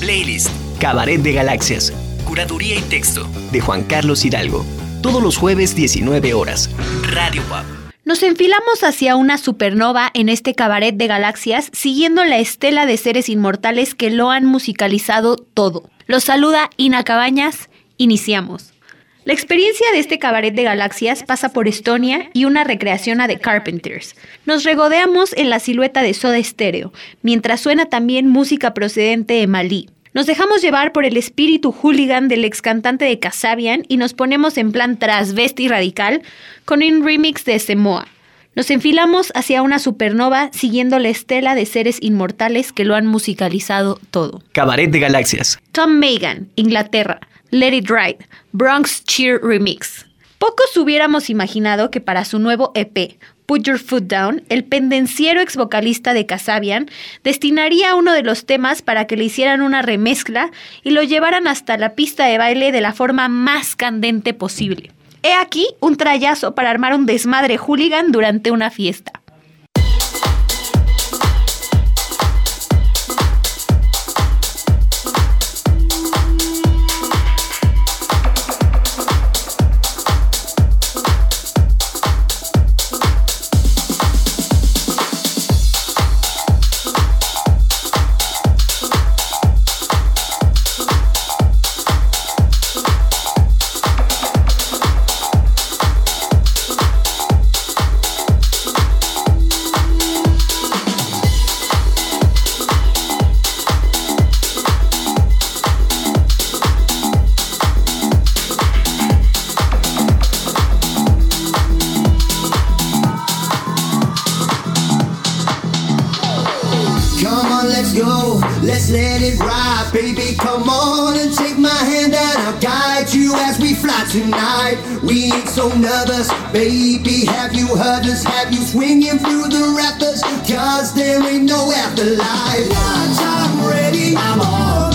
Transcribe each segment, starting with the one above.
Playlist. Cabaret de Galaxias. Curaduría y texto. De Juan Carlos Hidalgo. Todos los jueves 19 horas. Radio WAP. Nos enfilamos hacia una supernova en este cabaret de galaxias, siguiendo la estela de seres inmortales que lo han musicalizado todo. Los saluda Ina Cabañas. Iniciamos. La experiencia de este cabaret de galaxias pasa por Estonia y una recreación a The Carpenters. Nos regodeamos en la silueta de Soda Stereo, mientras suena también música procedente de Malí. Nos dejamos llevar por el espíritu hooligan del ex cantante de Casabian y nos ponemos en plan transvesti radical con un remix de Semoa. Nos enfilamos hacia una supernova siguiendo la estela de seres inmortales que lo han musicalizado todo. Cabaret de Galaxias. Tom Megan, Inglaterra. Let It Ride, Bronx Cheer Remix. Pocos hubiéramos imaginado que para su nuevo EP, Put Your Foot Down, el pendenciero ex vocalista de Casabian destinaría uno de los temas para que le hicieran una remezcla y lo llevaran hasta la pista de baile de la forma más candente posible. He aquí un trayazo para armar un desmadre hooligan durante una fiesta. Tonight. We ain't so nervous, baby. Have you heard us? Have you swinging through the rafters? Cause there ain't no afterlife. I'm ready, I'm on.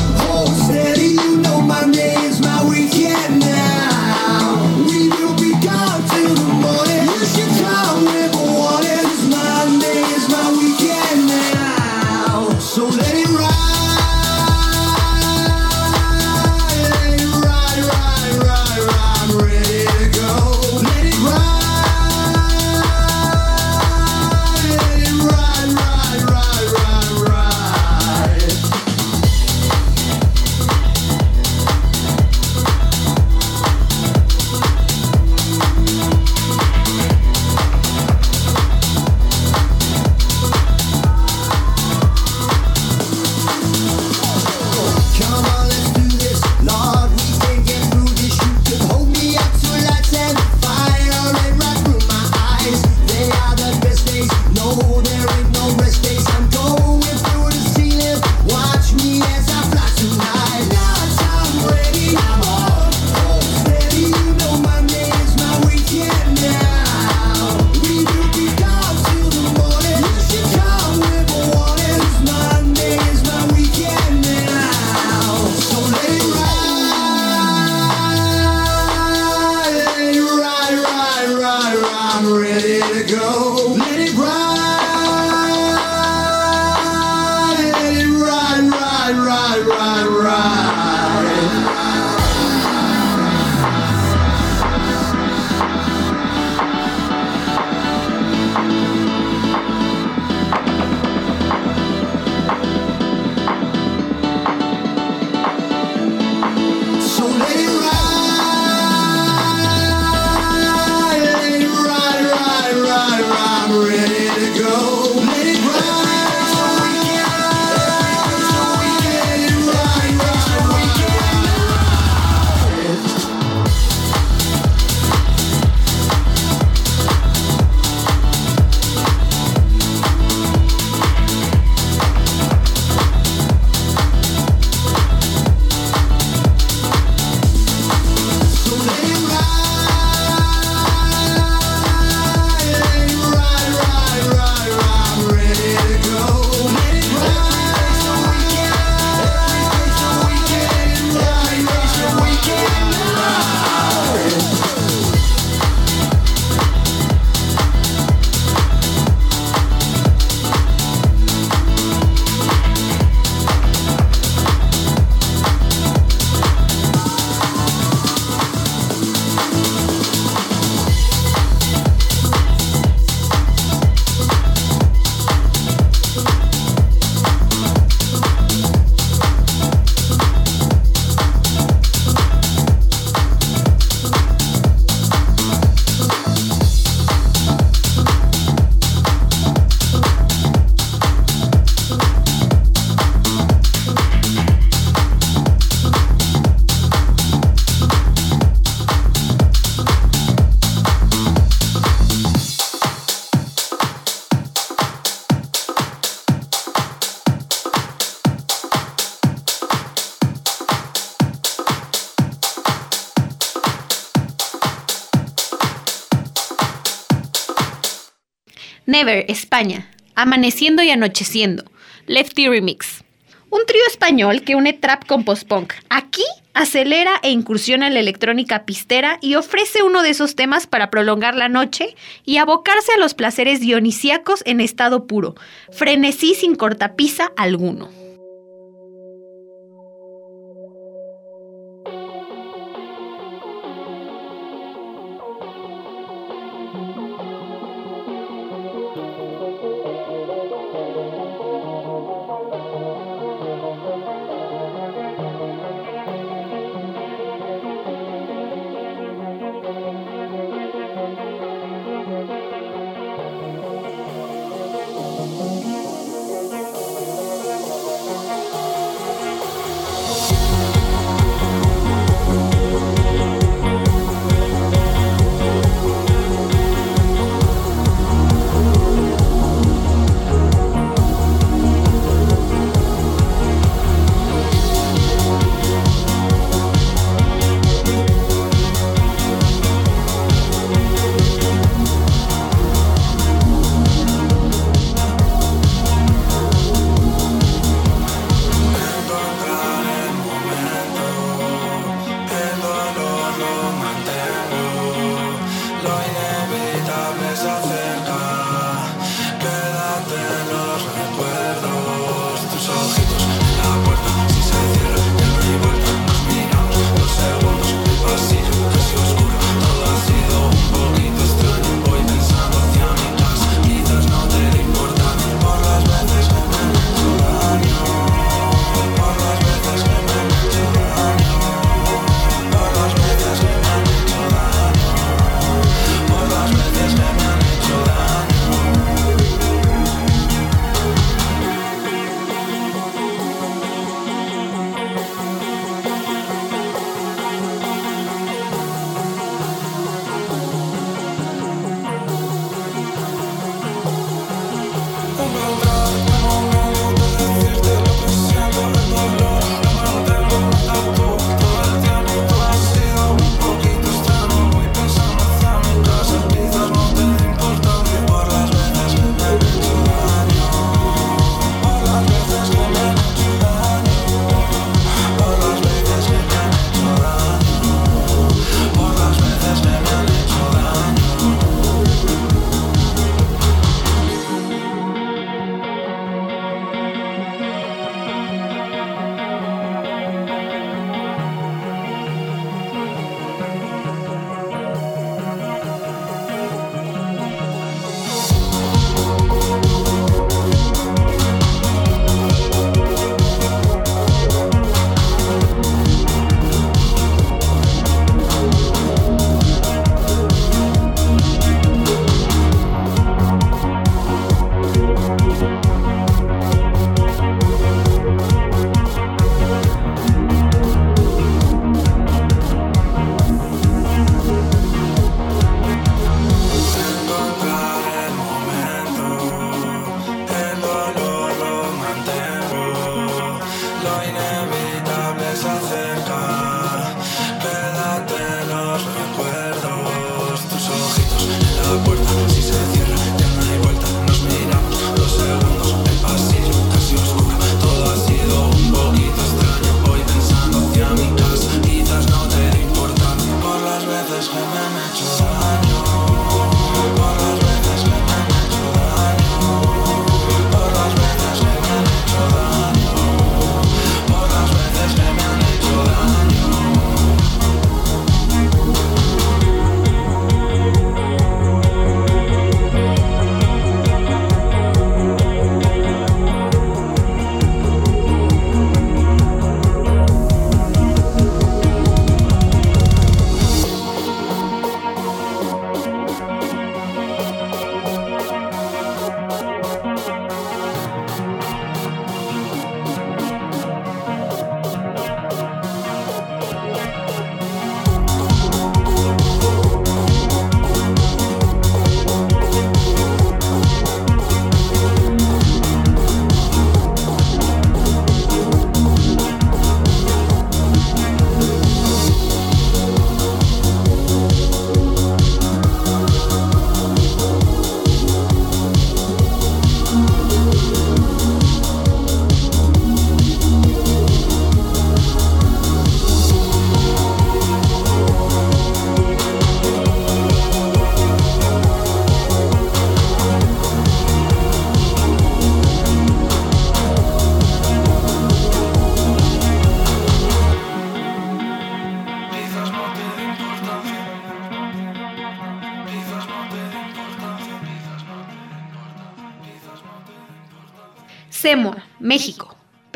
España. Amaneciendo y anocheciendo. Lefty Remix. Un trío español que une trap con post-punk. Aquí acelera e incursiona en la electrónica pistera y ofrece uno de esos temas para prolongar la noche y abocarse a los placeres dionisíacos en estado puro. Frenesí sin cortapisa alguno.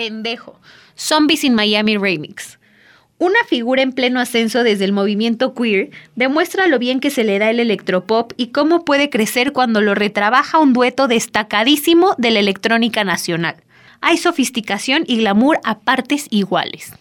Pendejo. Zombies in Miami Remix. Una figura en pleno ascenso desde el movimiento queer demuestra lo bien que se le da el electropop y cómo puede crecer cuando lo retrabaja un dueto destacadísimo de la electrónica nacional. Hay sofisticación y glamour a partes iguales.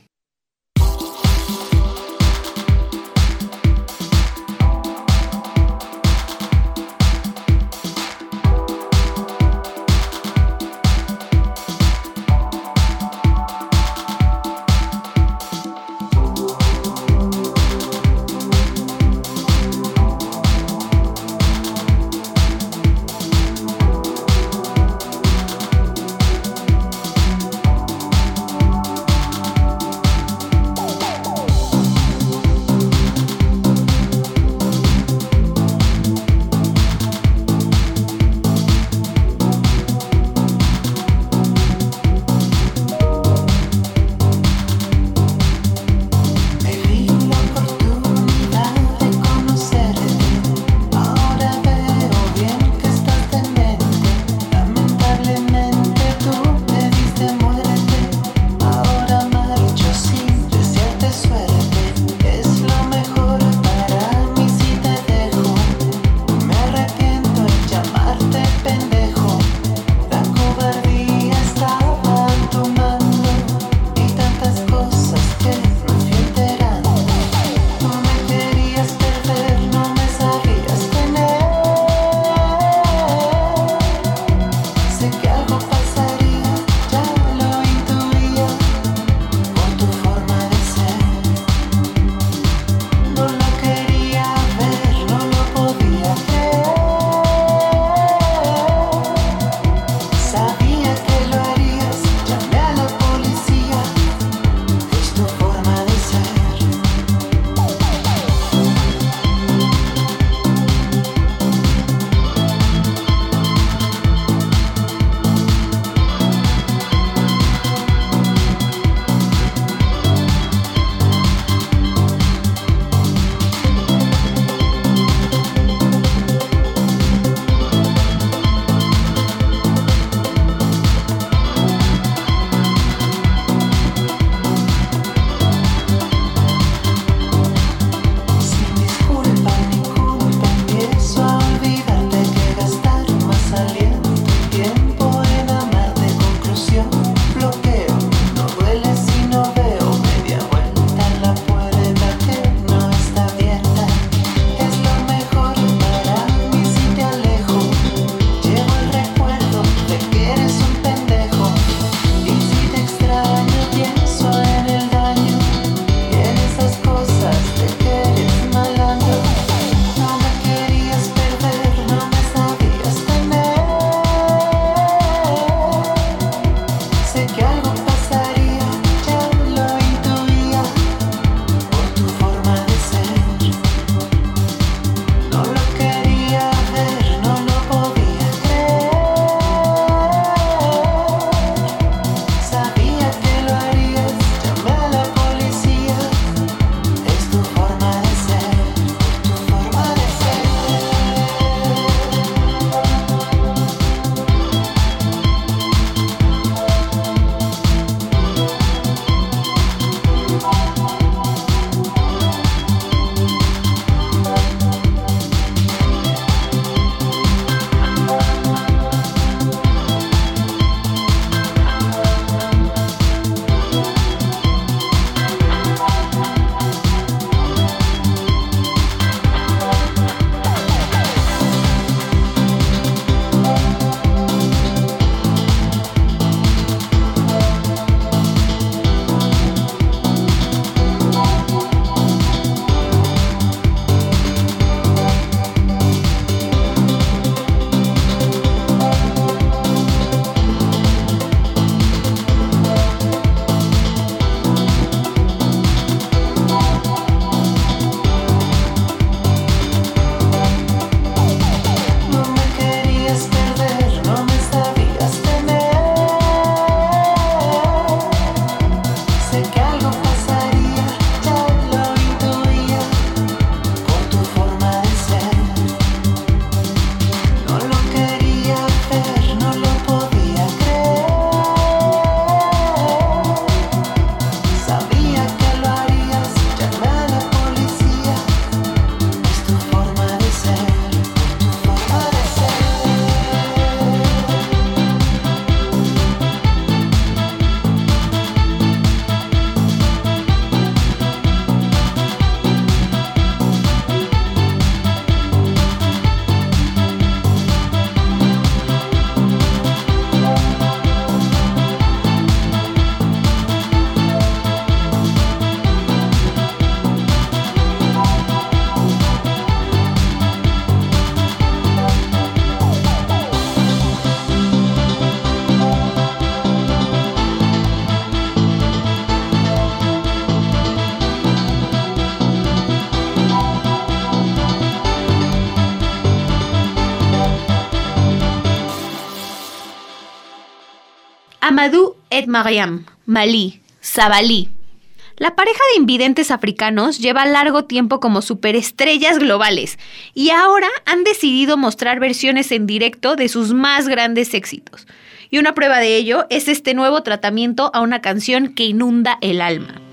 La pareja de invidentes africanos lleva largo tiempo como superestrellas globales y ahora han decidido mostrar versiones en directo de sus más grandes éxitos. Y una prueba de ello es este nuevo tratamiento a una canción que inunda el alma.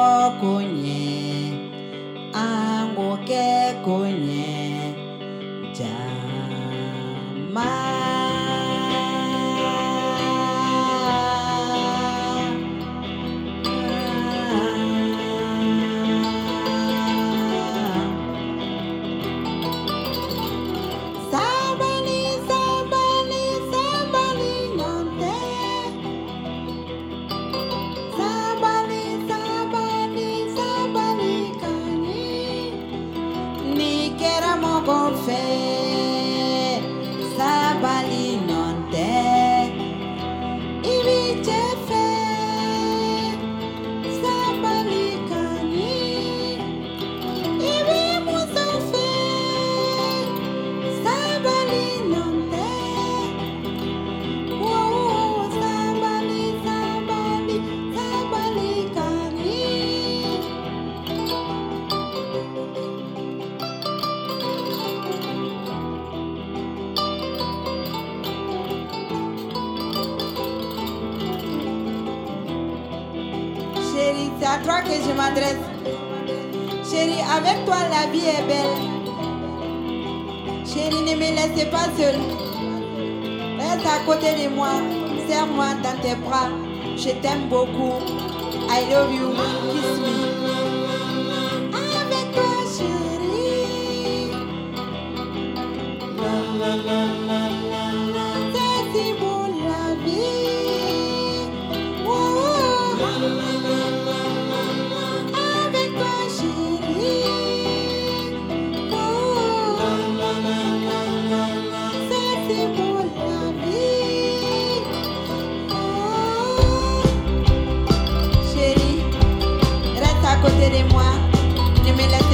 我过年，啊，我该过年。C'est à toi que je m'adresse. Chérie, avec toi la vie est belle. Chérie, ne me laissez pas seule. Reste à côté de moi, serre-moi dans tes bras. Je t'aime beaucoup. I love you. Kiss me. Avec toi, chérie. C'est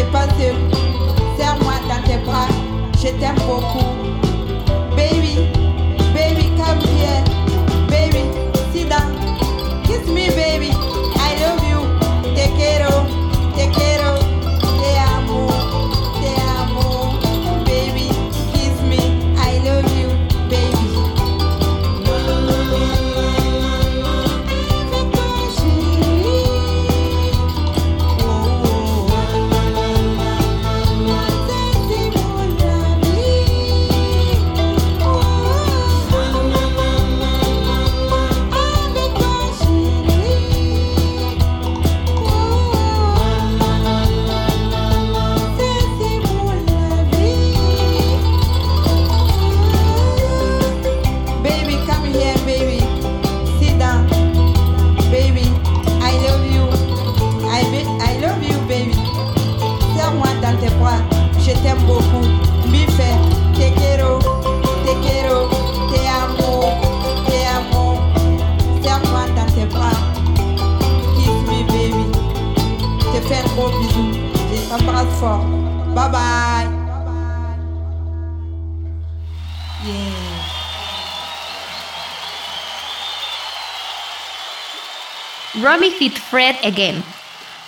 dépassé. Serre-moi dans tes bras, je t'aime beaucoup. Romy Fit Fred Again.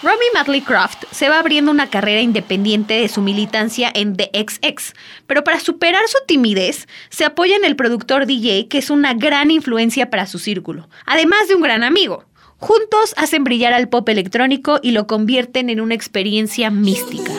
Romy Madley Croft se va abriendo una carrera independiente de su militancia en The XX, pero para superar su timidez se apoya en el productor DJ que es una gran influencia para su círculo, además de un gran amigo. Juntos hacen brillar al pop electrónico y lo convierten en una experiencia mística.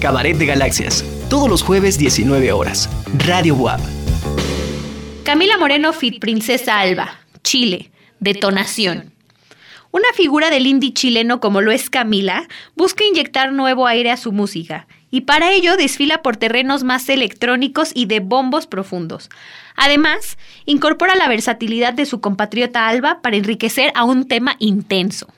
Cabaret de Galaxias, todos los jueves 19 horas. Radio WAP. Camila Moreno Fit Princesa Alba, Chile, Detonación. Una figura del indie chileno como lo es Camila busca inyectar nuevo aire a su música y para ello desfila por terrenos más electrónicos y de bombos profundos. Además, incorpora la versatilidad de su compatriota Alba para enriquecer a un tema intenso.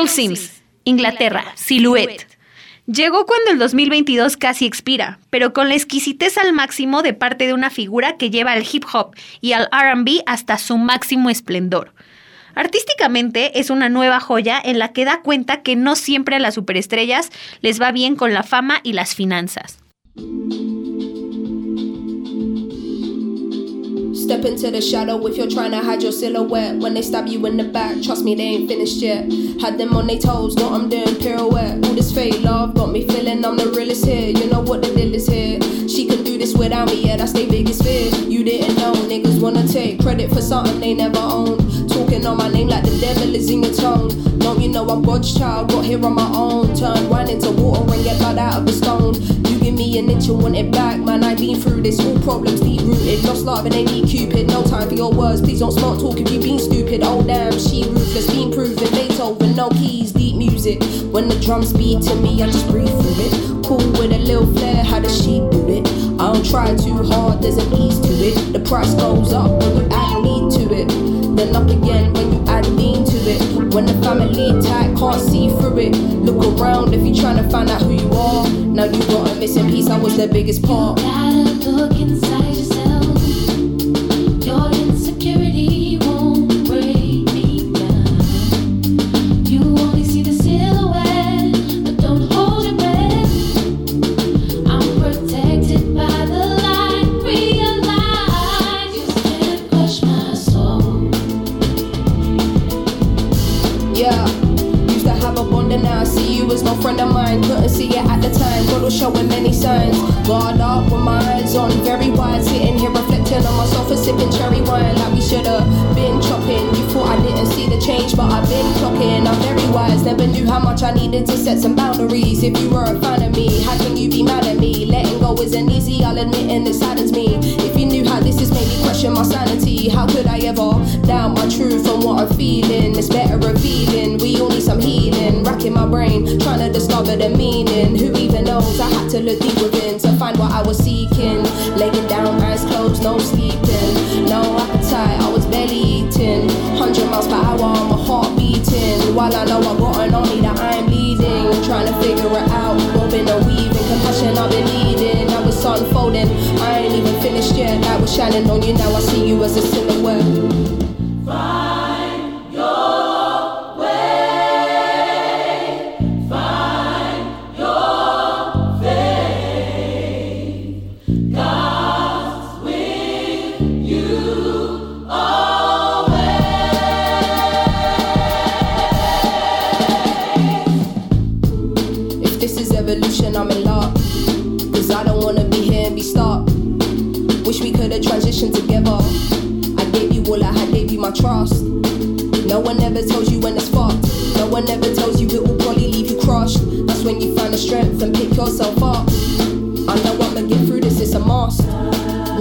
Little Sims, Inglaterra, Silhouette. Llegó cuando el 2022 casi expira, pero con la exquisitez al máximo de parte de una figura que lleva al hip hop y al RB hasta su máximo esplendor. Artísticamente es una nueva joya en la que da cuenta que no siempre a las superestrellas les va bien con la fama y las finanzas. Step into the shadow if you're trying to hide your silhouette. When they stab you in the back, trust me, they ain't finished yet. Had them on their toes, know I'm doing pirouette. All this fake love got me feeling I'm the realest here. You know what the deal is here. She can do this without me, yeah, that's their biggest fear. You didn't know, niggas wanna take credit for something they never owned. Talking on my name like the devil is in your tone. Don't you know I'm God's child. Got here on my own. Turn wine into water and get blood out of the stone. Give me an inch and want it back, man. I've been through this. All problems deep rooted. Lost love and need Cupid. No time for your words. Please don't smart talk if you've been stupid. Oh damn, she ruthless. Been proven. Beethoven, no keys, deep music. When the drums beat to me, I just breathe through it. Cool with a little flair, how the sheep do it. I don't try too hard, there's an ease to it. The price goes up when you add need to it. Then up again when you add lean to it. When the family tight, can't see through it. Look around if you're trying to find out who you are. Now you got a missing piece, I was the biggest part. Gotta look inside You were shining on you. Now I see you as a silhouette.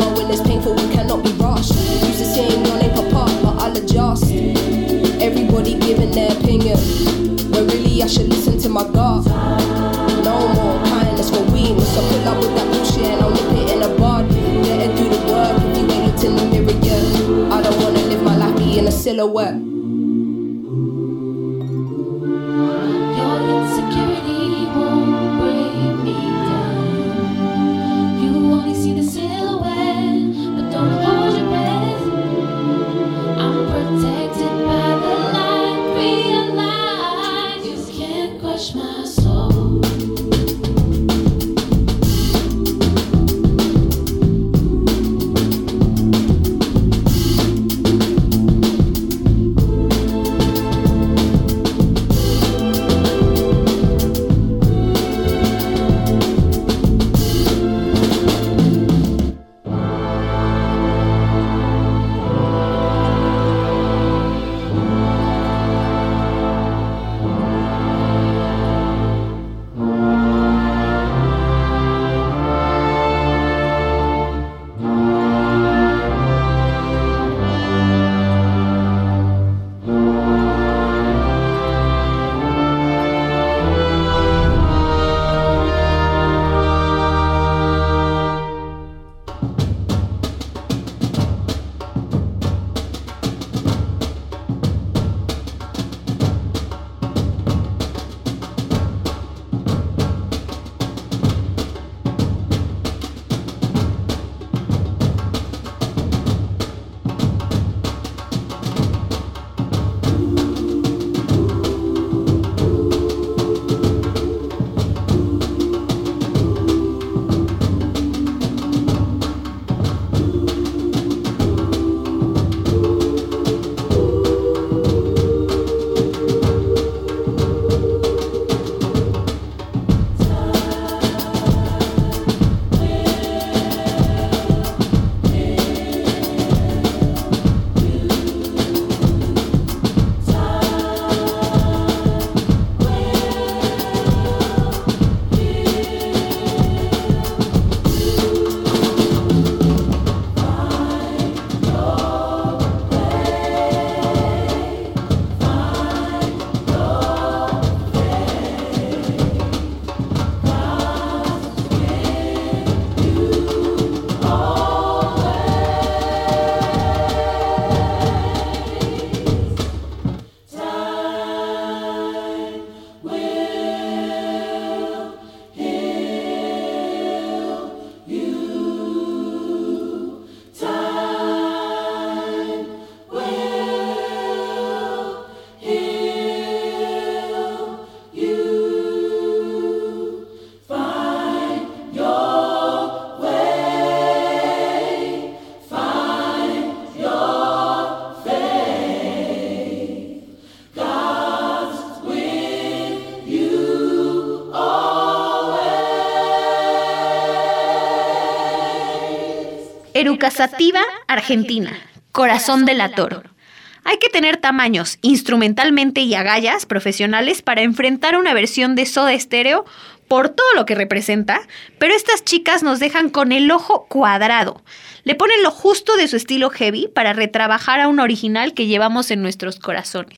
Growing it's painful, we cannot be rushed. Used to saying your name pop up, but I'll adjust. Everybody giving their opinion. But really, I should listen to my gut. No more kindness for weakness. So pull up with that bullshit and I'll nip it in a bud. Better do the work if you ain't looked in the mirror yet. I don't wanna live my life being a silhouette. Sativa Argentina, Corazón toro Hay que tener tamaños, instrumentalmente y agallas profesionales para enfrentar una versión de Soda Estéreo por todo lo que representa, pero estas chicas nos dejan con el ojo cuadrado. Le ponen lo justo de su estilo heavy para retrabajar a un original que llevamos en nuestros corazones.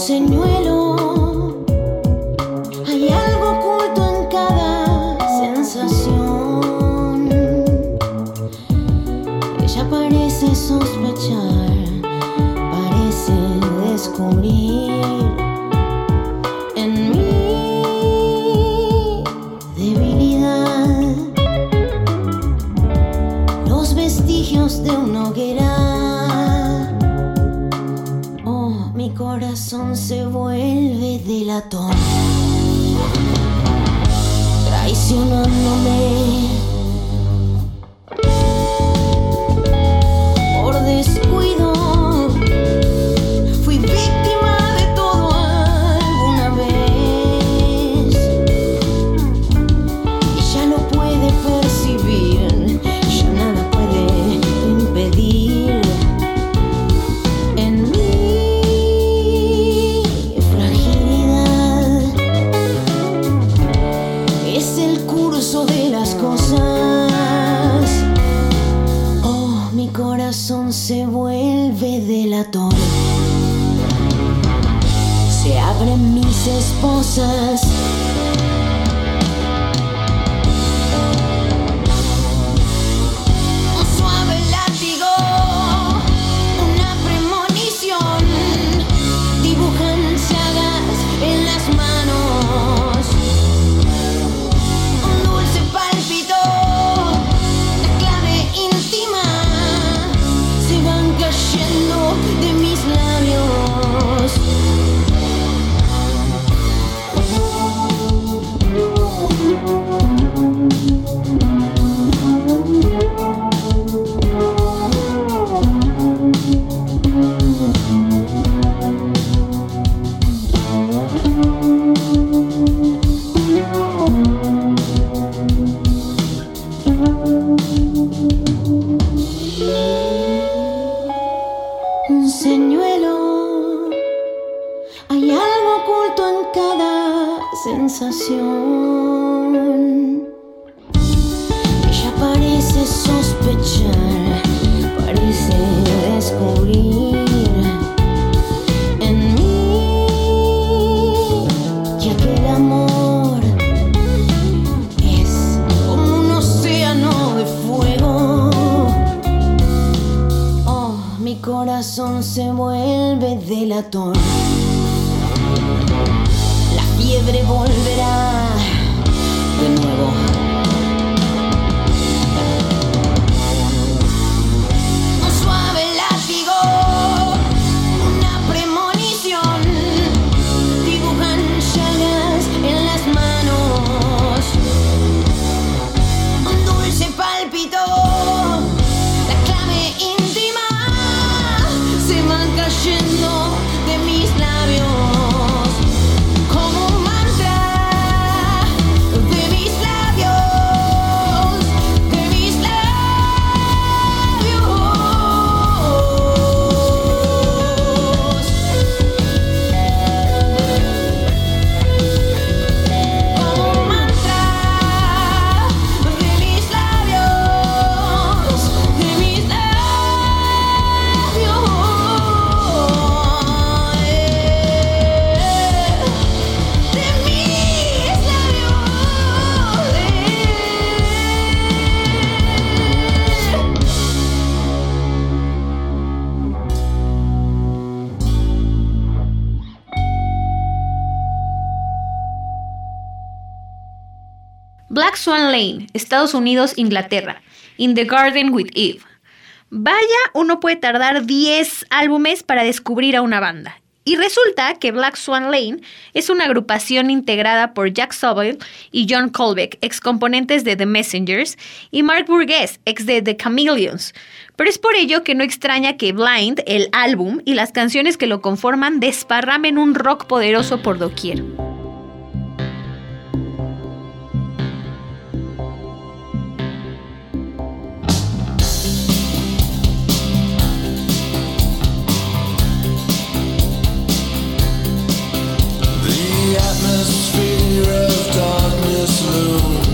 señuelo. Hay algo oculto en cada sensación. Ella parece sospechar, parece descubrir. se vuelve de latón, traicionándome. vuelve delator. Se abren mis esposas. Estados Unidos, Inglaterra. In the Garden with Eve. Vaya, uno puede tardar 10 álbumes para descubrir a una banda. Y resulta que Black Swan Lane es una agrupación integrada por Jack Sobel y John Colbeck, ex componentes de The Messengers, y Mark Burgess, ex de The Chameleons. Pero es por ello que no extraña que Blind, el álbum y las canciones que lo conforman desparramen un rock poderoso por doquier. darkness, fear of darkness looms.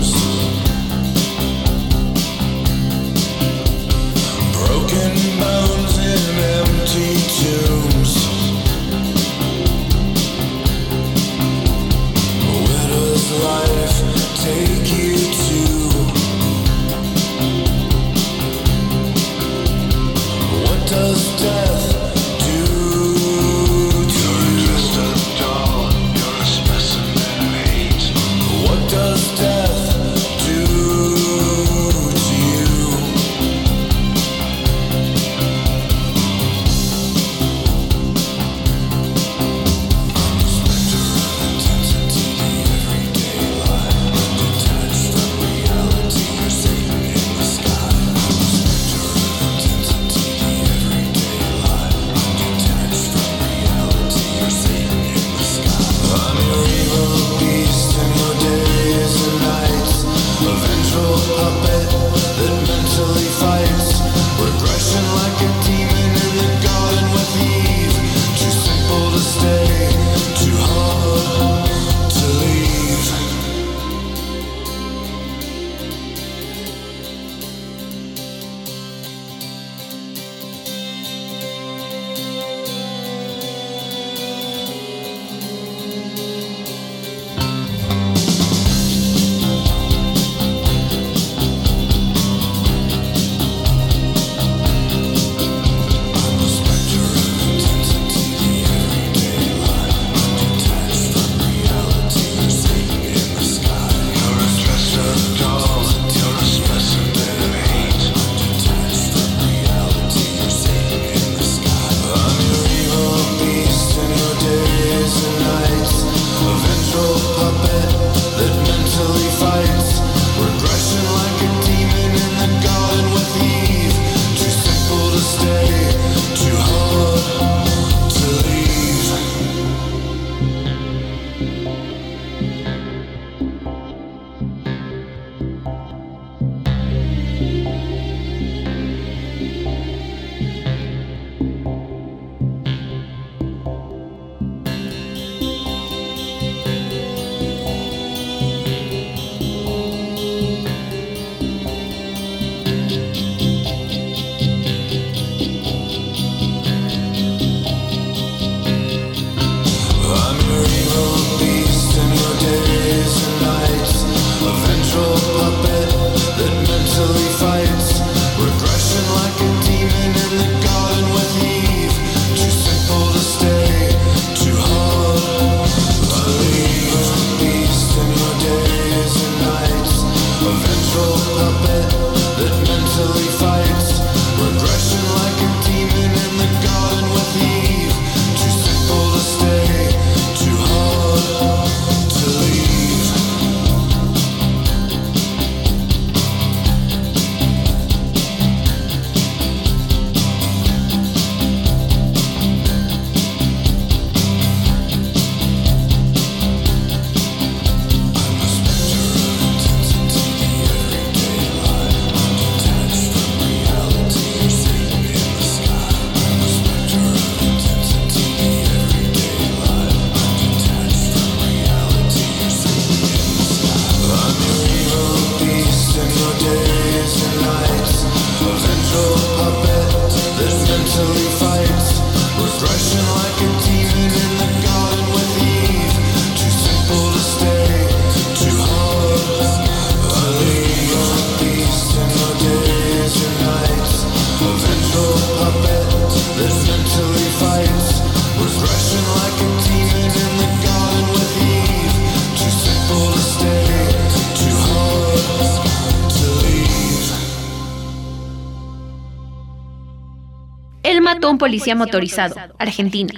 Motorizado, Argentina.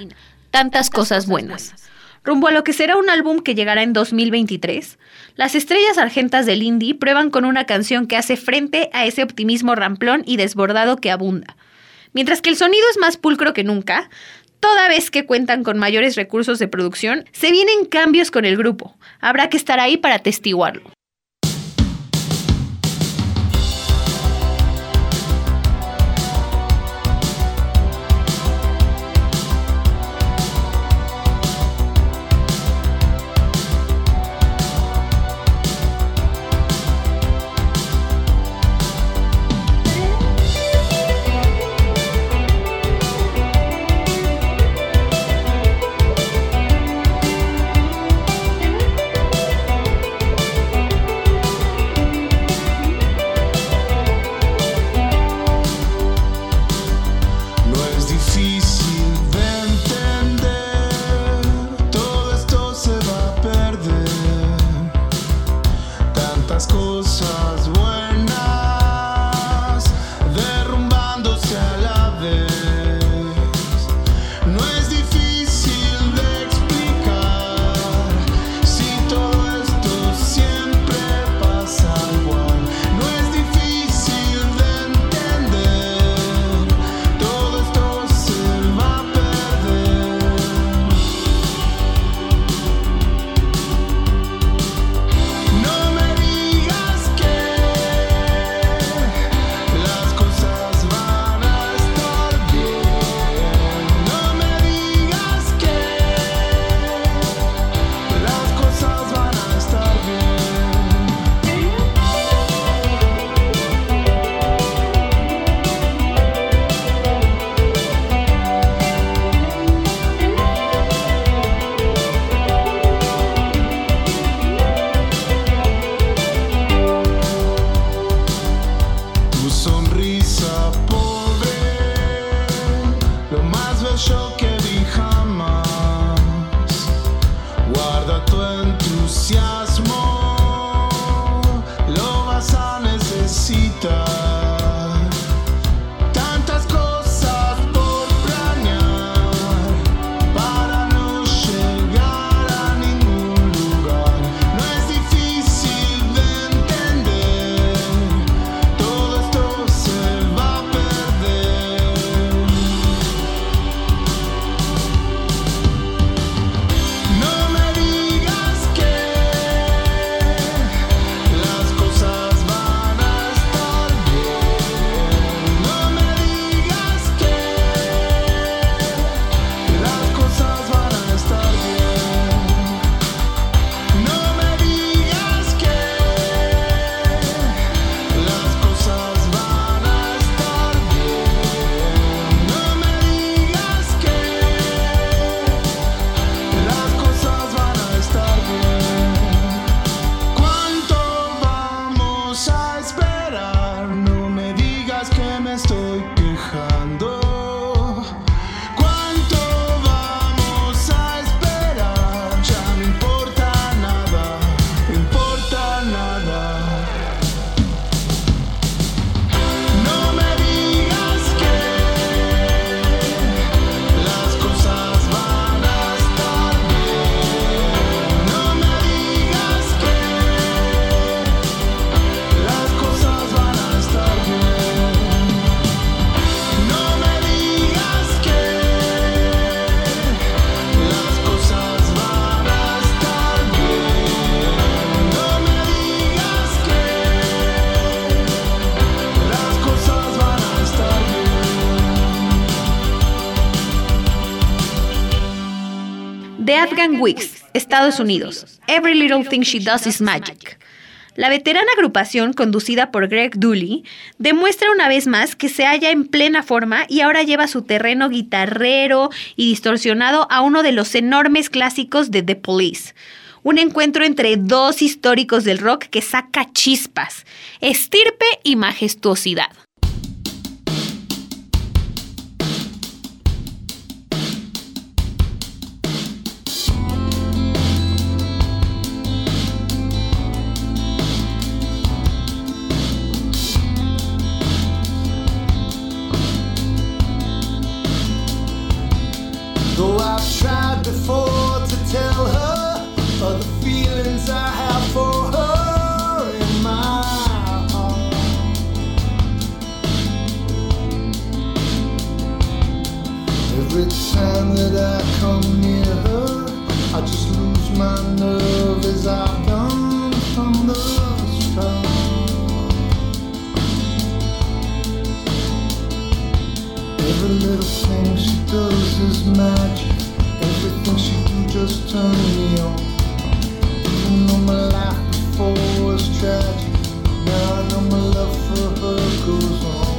Tantas cosas buenas. Rumbo a lo que será un álbum que llegará en 2023, las estrellas argentas del indie prueban con una canción que hace frente a ese optimismo ramplón y desbordado que abunda. Mientras que el sonido es más pulcro que nunca, toda vez que cuentan con mayores recursos de producción, se vienen cambios con el grupo. Habrá que estar ahí para atestiguarlo. The Afghan Wigs, Estados Unidos. Every Little Thing She Does Is Magic. La veterana agrupación, conducida por Greg Dooley, demuestra una vez más que se halla en plena forma y ahora lleva su terreno guitarrero y distorsionado a uno de los enormes clásicos de The Police. Un encuentro entre dos históricos del rock que saca chispas, estirpe y majestuosidad. To tell her of the feelings I have for her in my heart. Every time that I come near her, I just lose my nerve as I've done from the start. Every little thing she does is magic. Just turn me on. Even though my life before was tragic, now I know my love for her goes on.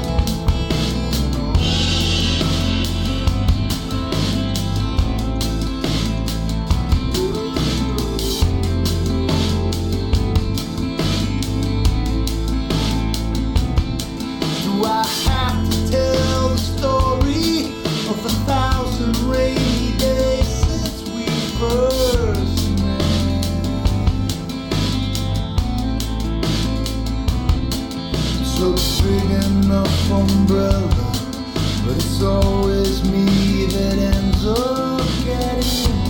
Umbrella, but it's always me that ends up getting.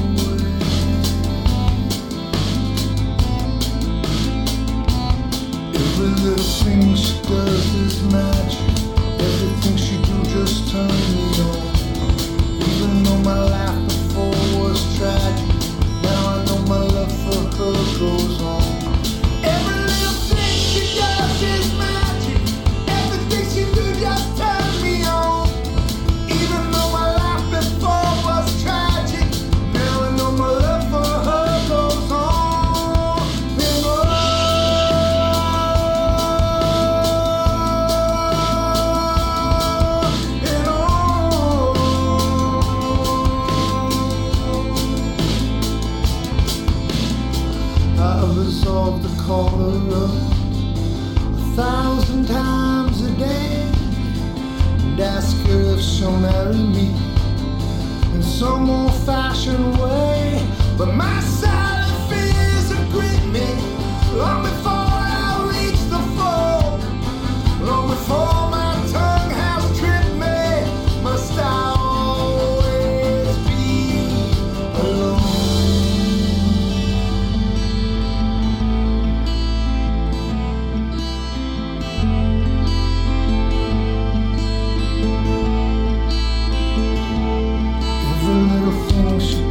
Every little thing she does is magic. Everything she do just turn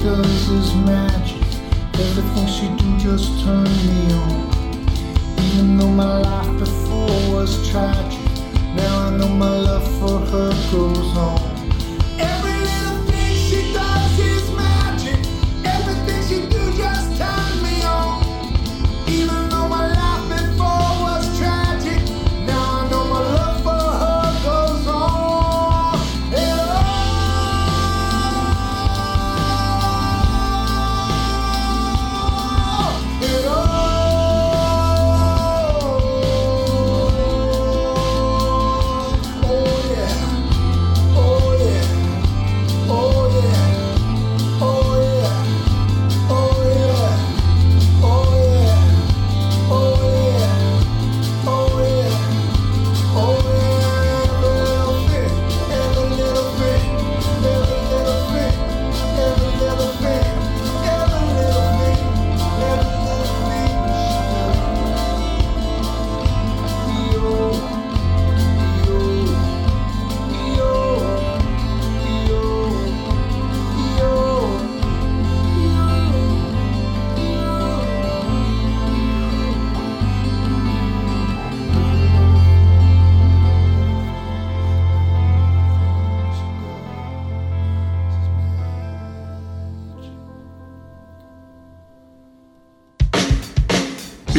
does is magic. Everything she do just turn me on. Even though my life before was tragic, now I know my love for her goes on.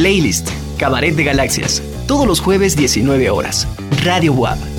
Playlist, Cabaret de Galaxias. Todos los jueves 19 horas. Radio WAP